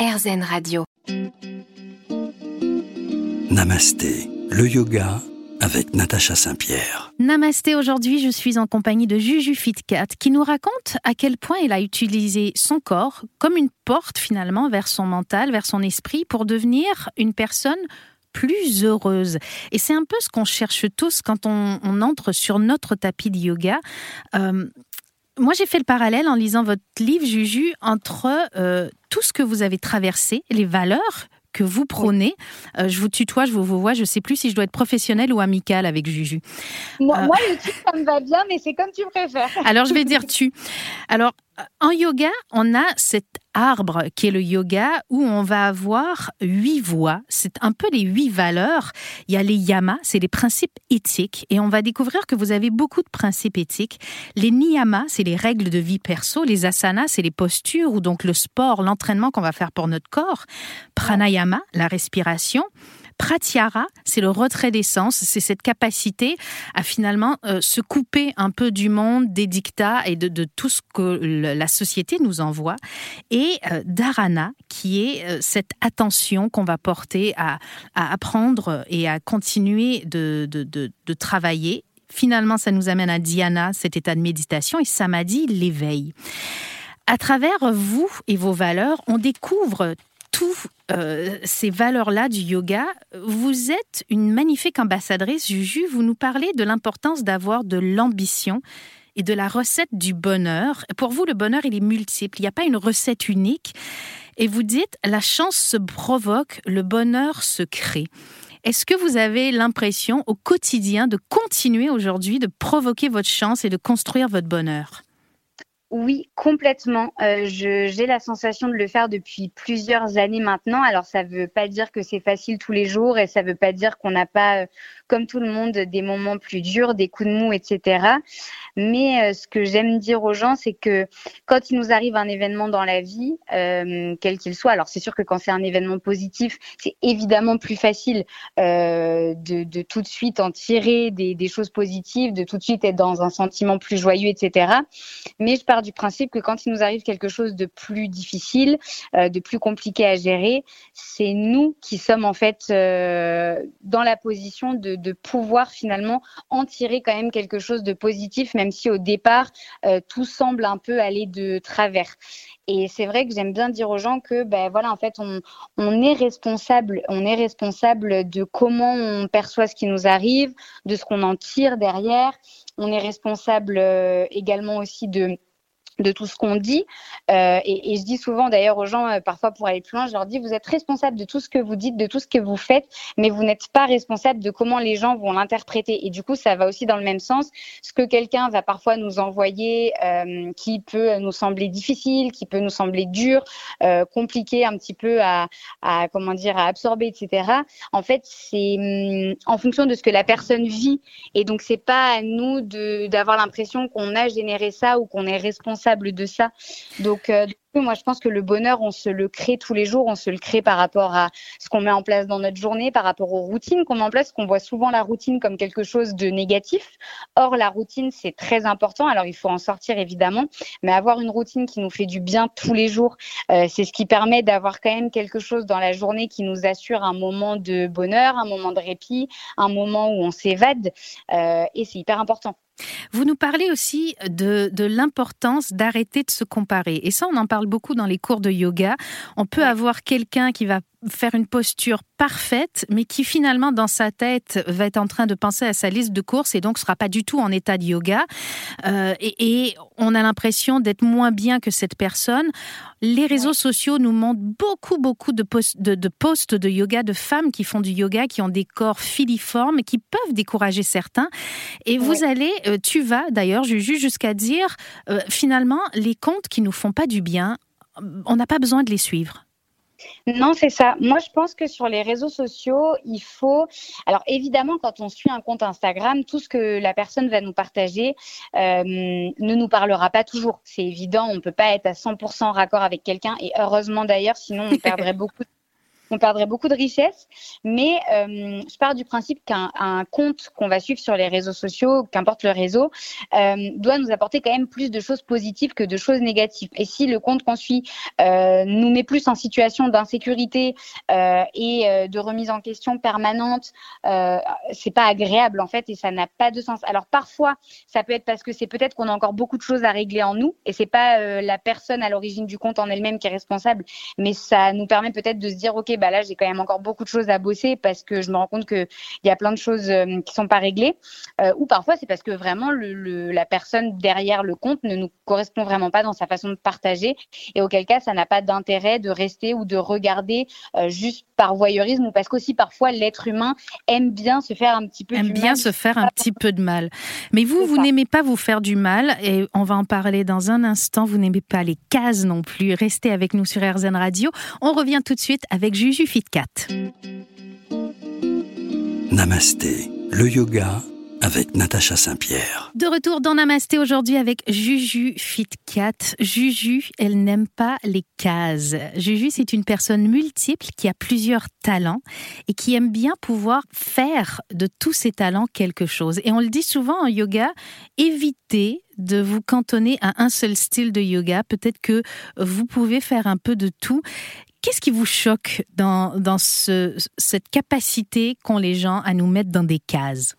RZN Radio. Namasté, le yoga avec Natacha Saint-Pierre. Namasté, aujourd'hui je suis en compagnie de Juju Fitcat qui nous raconte à quel point elle a utilisé son corps comme une porte finalement vers son mental, vers son esprit pour devenir une personne plus heureuse. Et c'est un peu ce qu'on cherche tous quand on, entre sur notre tapis de yoga. Euh, moi, j'ai fait le parallèle en lisant votre livre, Juju, entre euh, tout ce que vous avez traversé, les valeurs que vous prônez. Euh, je vous tutoie, je vous, vois, je ne sais plus si je dois être professionnelle ou amicale avec Juju. Moi, moi le tu, ça me va bien, mais c'est comme tu préfères. Alors, je vais dire tu. Alors, en yoga, on a cet arbre qui est le yoga où on va avoir huit voies. C'est un peu les huit valeurs. Il y a les yamas, c'est les principes éthiques. Et on va découvrir que vous avez beaucoup de principes éthiques. Les niyamas, c'est les règles de vie perso. Les asanas, c'est les postures ou donc le sport, l'entraînement qu'on va faire pour notre corps. Pranayama, la respiration. Pratyahara, c'est le retrait d'essence, c'est cette capacité à finalement euh, se couper un peu du monde, des dictats et de, tout ce que la société nous envoie. Et euh, Dharana, qui est euh, cette attention qu'on va porter à, apprendre et à continuer de, de travailler. Finalement, ça nous amène à Dhyana, cet état de méditation, et Samadhi, l'éveil. À travers vous et vos valeurs, on découvre toutes euh, ces valeurs-là du yoga, vous êtes une magnifique ambassadrice, Juju. Vous nous parlez de l'importance d'avoir de l'ambition et de la recette du bonheur. Pour vous, le bonheur, il est multiple. Il n'y a pas une recette unique. Et vous dites, la chance se provoque, le bonheur se crée. Est-ce que vous avez l'impression au quotidien de continuer aujourd'hui de provoquer votre chance et de construire votre bonheur? Oui, complètement. Euh, j'ai la sensation de le faire depuis plusieurs années maintenant. Alors, ça ne veut pas dire que c'est facile tous les jours et ça ne veut pas dire qu'on n'a pas, euh, comme tout le monde, des moments plus durs, des coups de mou, etc. Mais euh, ce que j'aime dire aux gens, c'est que quand il nous arrive un événement dans la vie, quel qu'il soit, alors c'est sûr que quand c'est un événement positif, c'est évidemment plus facile de, tout de suite en tirer des, des choses positives, de tout de suite être dans un sentiment plus joyeux, etc. Mais je du principe que quand il nous arrive quelque chose de plus difficile, euh, de plus compliqué à gérer, c'est nous qui sommes en fait euh, dans la position de, pouvoir finalement en tirer quand même quelque chose de positif, même si au départ euh, tout semble un peu aller de travers. Et c'est vrai que j'aime bien dire aux gens que, ben voilà, en fait, on, est responsable, on est responsable de comment on perçoit ce qui nous arrive, de ce qu'on en tire derrière. On est responsable également aussi de de tout ce qu'on dit. Euh, et, je dis souvent d'ailleurs aux gens, euh, parfois pour aller plus loin, je leur dis, vous êtes responsable de tout ce que vous dites, de tout ce que vous faites, mais vous n'êtes pas responsable de comment les gens vont l'interpréter. Et du coup, ça va aussi dans le même sens. Ce que quelqu'un va parfois nous envoyer, euh, qui peut nous sembler difficile, qui peut nous sembler dur, compliqué un petit peu à, comment dire, à absorber, etc. En fait, c'est hum, en fonction de ce que la personne vit. Et donc, c'est pas à nous d'avoir l'impression qu'on a généré ça ou qu'on est responsable de ça. Donc, euh, moi, je pense que le bonheur, on se le crée tous les jours, on se le crée par rapport à ce qu'on met en place dans notre journée, par rapport aux routines qu'on met en place, qu'on voit souvent la routine comme quelque chose de négatif. Or, la routine, c'est très important. Alors, il faut en sortir évidemment, mais avoir une routine qui nous fait du bien tous les jours, euh, c'est ce qui permet d'avoir quand même quelque chose dans la journée qui nous assure un moment de bonheur, un moment de répit, un moment où on s'évade, euh, et c'est hyper important. Vous nous parlez aussi de, de l'importance d'arrêter de se comparer. Et ça, on en parle beaucoup dans les cours de yoga. On peut avoir quelqu'un qui va faire une posture parfaite, mais qui finalement dans sa tête va être en train de penser à sa liste de courses et donc sera pas du tout en état de yoga. Euh, et, on a l'impression d'être moins bien que cette personne. Les réseaux sociaux nous montrent beaucoup, beaucoup de, posts de, de, posts de yoga de femmes qui font du yoga, qui ont des corps filiformes, qui peuvent décourager certains. Et vous allez, euh, tu vas d'ailleurs, je juge jusqu'à dire, euh, finalement, les comptes qui nous font pas du bien, on n'a pas besoin de les suivre. Non, c'est ça. Moi, je pense que sur les réseaux sociaux, il faut. Alors, évidemment, quand on suit un compte Instagram, tout ce que la personne va nous partager euh, ne nous parlera pas toujours. C'est évident. On ne peut pas être à 100% raccord avec quelqu'un. Et heureusement d'ailleurs, sinon, on perdrait beaucoup on perdrait beaucoup de richesse. Mais euh, je pars du principe qu'un compte qu'on va suivre sur les réseaux sociaux, qu'importe le réseau, euh, doit nous apporter quand même plus de choses positives que de choses négatives. Et si le compte qu'on suit euh, nous met plus en situation d'insécurité et de remise en question permanente, c'est pas agréable en fait et ça n'a pas de sens. Alors parfois, ça peut être parce que c'est peut-être qu'on a encore beaucoup de choses à régler en nous et c'est pas la personne à l'origine du compte en elle-même qui est responsable, mais ça nous permet peut-être de se dire ok bah là j'ai quand même encore beaucoup de choses à bosser parce que je me rends compte que il y a plein de choses euh, qui sont pas réglées euh, ou parfois c'est parce que vraiment le, le, la personne derrière le compte ne nous correspond vraiment pas dans sa façon de partager et auquel cas ça n'a pas d'intérêt de rester ou de regarder euh, juste par voyeurisme ou parce qu'aussi parfois l'être humain aime bien se faire un petit peu aime du bien mal. se faire un petit peu de mal. Mais vous, vous n'aimez pas vous faire du mal et on va en parler dans un instant. Vous n'aimez pas les cases non plus. Restez avec nous sur RZN Radio. On revient tout de suite avec Juju Fitcat. Namasté, le yoga avec Natacha Saint-Pierre. De retour dans Namasté aujourd'hui avec Juju Fitcat. Juju, elle n'aime pas les cases. Juju, c'est une personne multiple qui a plusieurs talents et qui aime bien pouvoir faire de tous ses talents quelque chose. Et on le dit souvent en yoga, évitez de vous cantonner à un seul style de yoga. Peut-être que vous pouvez faire un peu de tout. Qu'est-ce qui vous choque dans, dans ce, cette capacité qu'ont les gens à nous mettre dans des cases?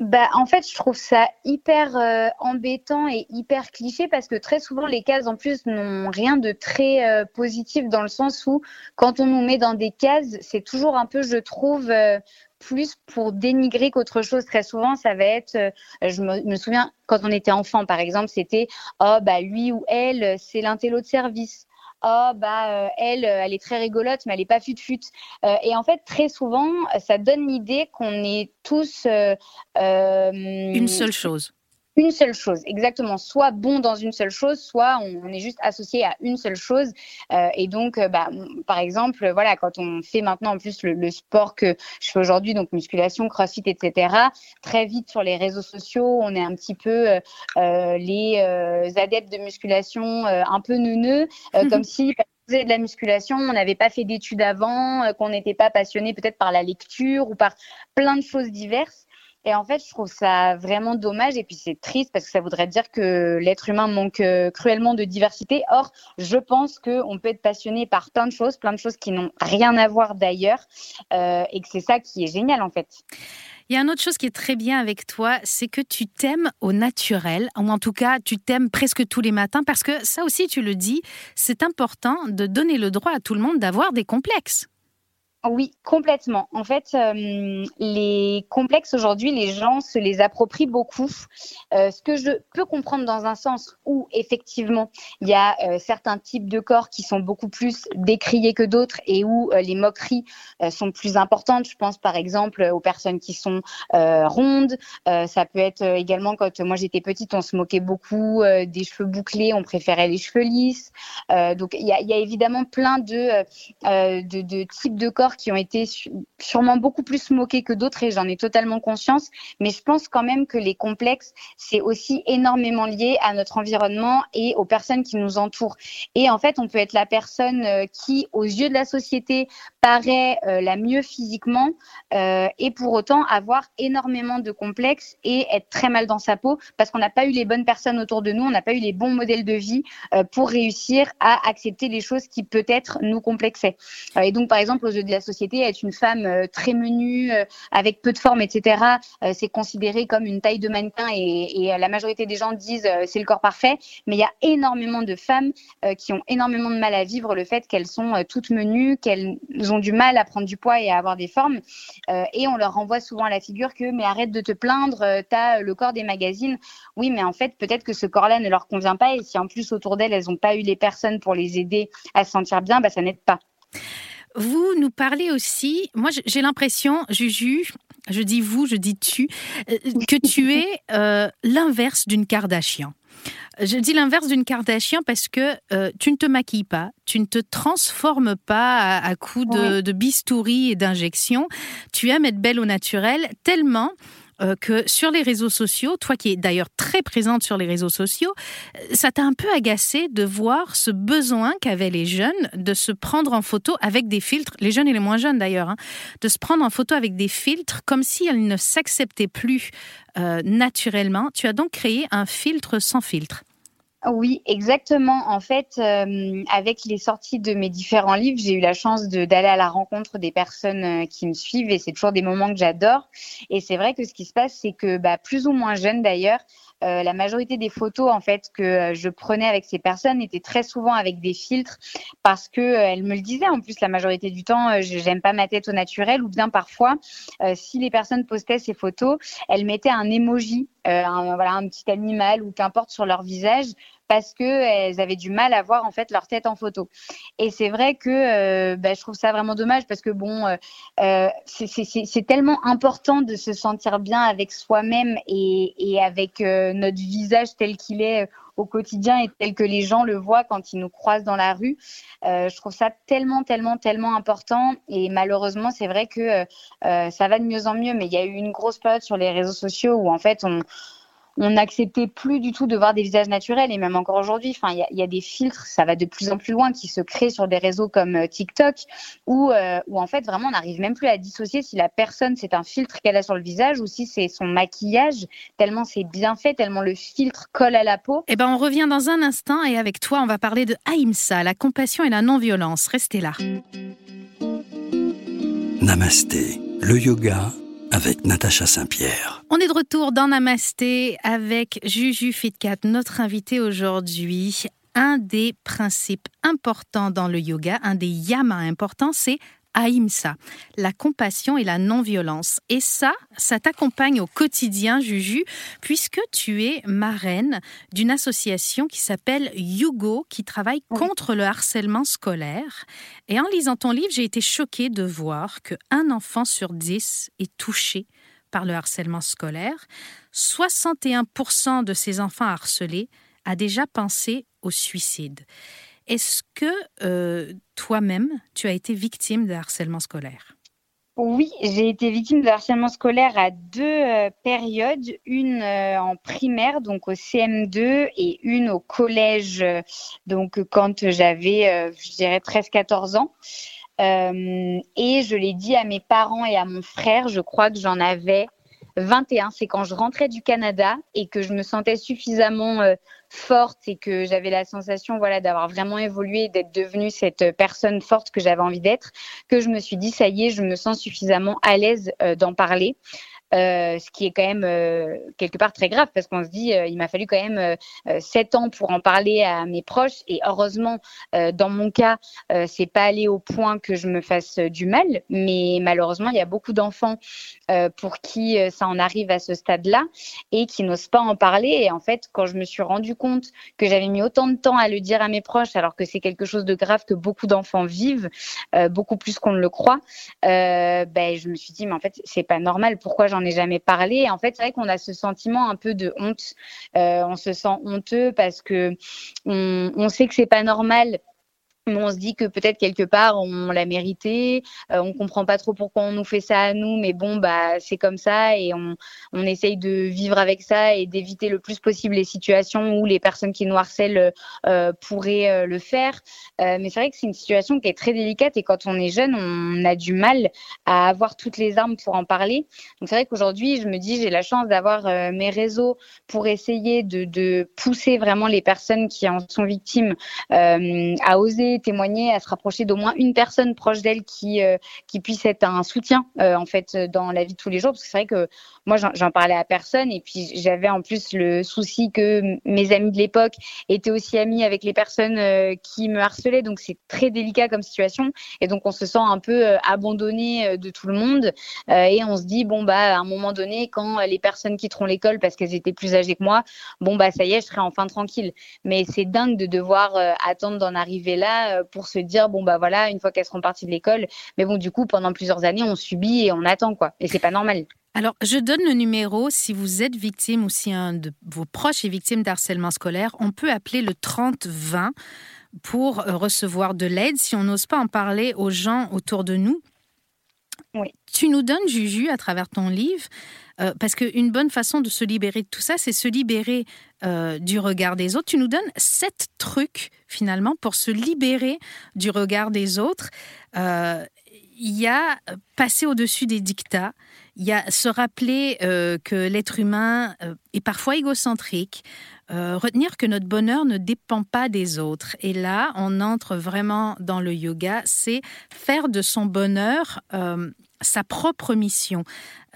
Bah, en fait, je trouve ça hyper euh, embêtant et hyper cliché parce que très souvent, les cases en plus n'ont rien de très euh, positif dans le sens où quand on nous met dans des cases, c'est toujours un peu, je trouve, euh, plus pour dénigrer qu'autre chose. Très souvent, ça va être, je me, me souviens quand on était enfant, par exemple, c'était oh bah lui ou elle, c'est l'intello de service. Oh bah euh, elle, euh, elle est très rigolote, mais elle est pas fut-fut. Euh, et en fait, très souvent, ça donne l'idée qu'on est tous Une seule chose. Une seule chose, exactement. Soit bon dans une seule chose, soit on, est juste associé à une seule chose. Euh, et donc, euh, bah, par exemple, voilà, quand on fait maintenant en plus le, le sport que je fais aujourd'hui, donc musculation, crossfit, etc., très vite sur les réseaux sociaux, on est un petit peu euh, les euh, adeptes de musculation un peu neuneux, comme si faisait de la musculation, on n'avait pas fait d'études avant, qu'on n'était pas passionné peut-être par la lecture ou par plein de choses diverses. Et en fait, je trouve ça vraiment dommage et puis c'est triste parce que ça voudrait dire que l'être humain manque euh, cruellement de diversité. Or, je pense qu'on peut être passionné par plein de choses, plein de choses qui n'ont rien à voir d'ailleurs euh, et que c'est ça qui est génial en fait. Il y a une autre chose qui est très bien avec toi, c'est que tu t'aimes au naturel, ou en tout cas, tu t'aimes presque tous les matins, parce que ça aussi, tu le dis, c'est important de donner le droit à tout le monde d'avoir des complexes. Oui, complètement. En fait, euh, les complexes aujourd'hui, les gens se les approprient beaucoup. Euh, ce que je peux comprendre dans un sens où effectivement il y a euh, certains types de corps qui sont beaucoup plus décriés que d'autres et où les moqueries sont plus importantes. Je pense par exemple aux personnes qui sont rondes. Ça peut être également quand moi j'étais petite, on se moquait beaucoup des cheveux bouclés, on préférait les cheveux lisses. Donc il y a, évidemment plein de types de corps qui ont été sûrement beaucoup plus moqués que d'autres et j'en ai totalement conscience. Mais je pense quand même que les complexes, c'est aussi énormément lié à notre environnement et aux personnes qui nous entourent. Et en fait, on peut être la personne euh, qui, aux yeux de la société, paraît euh, la mieux physiquement euh, et pour autant avoir énormément de complexes et être très mal dans sa peau parce qu'on n'a pas eu les bonnes personnes autour de nous, on n'a pas eu les bons modèles de vie pour réussir à accepter les choses qui peut-être nous complexaient. Et donc, par exemple, aux yeux de la société, être une femme euh, très menue, euh, avec peu de forme, etc., euh, c'est considéré comme une taille de mannequin et, la majorité des gens disent c'est le corps parfait. Mais il y a énormément de femmes qui ont énormément de mal à vivre le fait qu'elles sont toutes menues, qu'elles ont du mal à prendre du poids et à avoir des formes. Et on leur renvoie souvent à la figure que mais arrête de te plaindre, t'as le corps des magazines. Oui, mais en fait, peut-être que ce corps-là ne leur convient pas et si en plus autour d'elles, elles n'ont pas eu les personnes pour les aider à se sentir bien, bah, ça n'aide pas. Vous nous parlez aussi, moi j'ai l'impression, Juju, je dis vous, je dis tu, euh, que tu es euh, l'inverse d'une Kardashian. Je dis l'inverse d'une Kardashian parce que euh, tu ne te maquilles pas, tu ne te transformes pas à, à coups de, de bistouri et d'injections. Tu aimes être belle au naturel tellement euh, que sur les réseaux sociaux, toi qui es d'ailleurs très présente sur les réseaux sociaux, euh, ça t'a un peu agacé de voir ce besoin qu'avaient les jeunes de se prendre en photo avec des filtres, les jeunes et les moins jeunes d'ailleurs, hein, de se prendre en photo avec des filtres comme si elles ne s'acceptaient plus euh, naturellement. Tu as donc créé un filtre sans filtre. Oui, exactement. En fait, euh, avec les sorties de mes différents livres, j'ai eu la chance d'aller à la rencontre des personnes euh, qui me suivent et c'est toujours des moments que j'adore. Et c'est vrai que ce qui se passe, c'est que bah, plus ou moins jeunes d'ailleurs, euh, la majorité des photos en fait que je prenais avec ces personnes étaient très souvent avec des filtres parce que elles me le disaient. En plus, la majorité du temps, je j'aime pas ma tête au naturel ou bien parfois, si les personnes postaient ces photos, elles mettaient un emoji, voilà, un petit animal ou qu'importe sur leur visage parce que elles avaient du mal à voir en fait leur tête en photo. Et c'est vrai que euh, bah, je trouve ça vraiment dommage parce que bon, euh, euh c'est tellement important de se sentir bien avec soi-même et, avec notre visage tel qu'il est au quotidien et tel que les gens le voient quand ils nous croisent dans la rue. Je trouve ça tellement, tellement, tellement important. Et malheureusement, c'est vrai que ça va de mieux en mieux. Mais il y a eu une grosse période sur les réseaux sociaux où en fait on on n'acceptait plus du tout de voir des visages naturels et même encore aujourd'hui, enfin, il y, a des filtres, ça va de plus en plus loin, qui se créent sur des réseaux comme euh, TikTok, où, euh, où en fait vraiment on n'arrive même plus à dissocier si la personne c'est un filtre qu'elle a sur le visage ou si c'est son maquillage, tellement c'est bien fait, tellement le filtre colle à la peau. Eh ben on revient dans un instant et avec toi on va parler de Aïmsa, la compassion et la non-violence. Restez là. Namasté, le yoga avec Natacha Saint-Pierre. On est de retour dans Namasté avec Juju Fitkat, notre invité aujourd'hui. Un des principes importants dans le yoga, un des yamas importants, c'est Ahimsa, la compassion et la non-violence. Et ça, ça t'accompagne au quotidien, Juju, puisque tu es marraine d'une association qui s'appelle Yugo, qui travaille contre le harcèlement scolaire. Et en lisant ton livre, j'ai été choquée de voir qu'un enfant sur dix est touché par le harcèlement scolaire. 61% de ces enfants harcelés a déjà pensé au suicide. Est-ce que euh, toi-même, tu as été victime de harcèlement scolaire? Oui, j'ai été victime de harcèlement scolaire à deux euh, périodes, une euh, en primaire, donc au CM2, et une au collège, donc quand j'avais, je dirais, 13-14 ans. et je l'ai dit à mes parents et à mon frère, je crois que j'en avais 21, c'est quand je rentrais du Canada et que je me sentais suffisamment euh, forte et que j'avais la sensation voilà d'avoir vraiment évolué, d'être devenue cette personne forte que j'avais envie d'être, que je me suis dit ça y est, je me sens suffisamment à l'aise euh, d'en parler. Euh, ce qui est quand même euh, quelque part très grave parce qu'on se dit euh, il m'a fallu quand même sept ans pour en parler à mes proches. Et heureusement dans mon cas c'est pas allé au point que je me fasse du mal. Mais malheureusement il y a beaucoup d'enfants pour qui ça en arrive à ce stade-là et qui n'osent pas en parler. Et en fait quand je me suis rendu compte que j'avais mis autant de temps à le dire à mes proches alors que c'est quelque chose de grave que beaucoup d'enfants vivent beaucoup plus qu'on ne le croit ben je me suis dit mais en fait c'est pas normal. Pourquoi j'en ai jamais parlé. Et en fait, c'est vrai qu'on a ce sentiment un peu de honte. Euh, on se sent honteux parce que on, on sait que c'est pas normal on se dit que peut-être quelque part on l'a mérité, euh, on comprend pas trop pourquoi on nous fait ça à nous, mais bon bah c'est comme ça et on, on essaye de vivre avec ça et d'éviter le plus possible les situations où les personnes qui nous harcèlent euh, pourraient euh, le faire. Euh, mais c'est vrai que c'est une situation qui est très délicate et quand on est jeune, on a du mal à avoir toutes les armes pour en parler. Donc c'est vrai qu'aujourd'hui, je me dis j'ai la chance d'avoir mes réseaux pour essayer de, de, pousser vraiment les personnes qui en sont victimes à oser témoigner, à se rapprocher d'au moins une personne proche d'elle qui euh, puisse être un soutien euh, en fait dans la vie de tous les jours. Parce que c'est vrai que moi j'en parlais à personne et puis j'avais en plus le souci que mes amis de l'époque étaient aussi amis avec les personnes euh, qui me harcelaient. Donc c'est très délicat comme situation et donc on se sent un peu abandonné de tout le monde et on se dit bon bah à un moment donné quand les personnes quitteront l'école parce qu'elles étaient plus âgées que moi, bon bah ça y est je serai enfin tranquille. Mais c'est dingue de devoir attendre d'en arriver là euh, pour se dire bon bah voilà une fois qu'elles seront parties de l'école mais bon du coup pendant plusieurs années on subit et on attend quoi et c'est pas normal alors, je donne le numéro. Si vous êtes victime ou si un de vos proches est victime d'harcèlement scolaire, on peut appeler le 30-20 pour euh, recevoir de l'aide si on n'ose pas en parler aux gens autour de nous. Oui. Tu nous donnes, Juju, à travers ton livre, euh, parce qu'une bonne façon de se libérer de tout ça, c'est se libérer euh, du regard des autres. Tu nous donnes sept trucs, finalement, pour se libérer du regard des autres. Euh, il y a passer au-dessus des dictats, il y a se rappeler que l'être humain est parfois égocentrique, retenir que notre bonheur ne dépend pas des autres. Et là, on entre vraiment dans le yoga, c'est faire de son bonheur sa propre mission.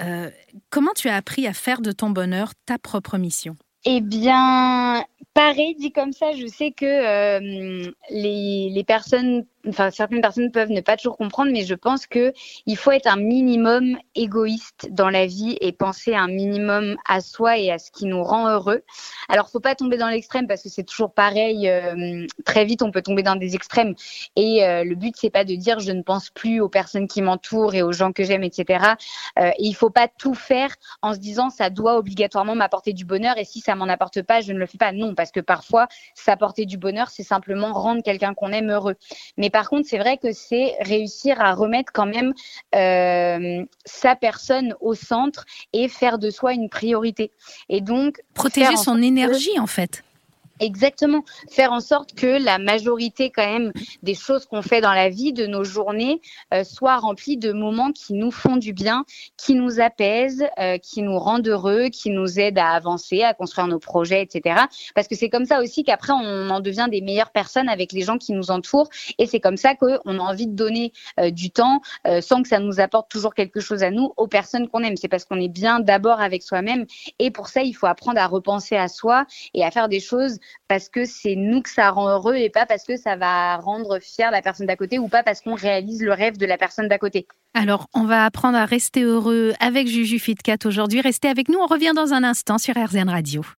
Euh, comment tu as appris à faire de ton bonheur ta propre mission? Eh bien, pareil, dit comme ça, je sais que euh, les, les, personnes enfin certaines personnes peuvent ne pas toujours comprendre, mais je pense que il faut être un minimum égoïste dans la vie et penser un minimum à soi et à ce qui nous rend heureux. Alors faut pas tomber dans l'extrême parce que c'est toujours pareil. Euh, très vite on peut tomber dans des extrêmes et euh, le but c'est pas de dire je ne pense plus aux personnes qui m'entourent et aux gens que j'aime, etc. Euh, et il faut pas tout faire en se disant ça doit obligatoirement m'apporter du bonheur et si ça m'en apporte pas je ne le fais pas. Non parce que parfois s'apporter du bonheur c'est simplement rendre quelqu'un qu'on aime heureux. Mais par contre, c'est vrai que c'est réussir à remettre quand même euh, sa personne au centre et faire de soi une priorité. Et donc protéger son énergie en fait. Exactement. Faire en sorte que la majorité quand même des choses qu'on fait dans la vie, de nos journées, euh, soient remplies de moments qui nous font du bien, qui nous apaisent, euh, qui nous rendent heureux, qui nous aident à avancer, à construire nos projets, etc. Parce que c'est comme ça aussi qu'après on en devient des meilleures personnes avec les gens qui nous entourent. Et c'est comme ça qu'on a envie de donner euh, du temps sans que ça nous apporte toujours quelque chose à nous, aux personnes qu'on aime. C'est parce qu'on est bien d'abord avec soi-même. Et pour ça, il faut apprendre à repenser à soi et à faire des choses parce que c'est nous que ça rend heureux et pas parce que ça va rendre fier la personne d'à côté ou pas parce qu'on réalise le rêve de la personne d'à côté. Alors, on va apprendre à rester heureux avec Juju Fitcat aujourd'hui. Restez avec nous, on revient dans un instant sur RZN Radio.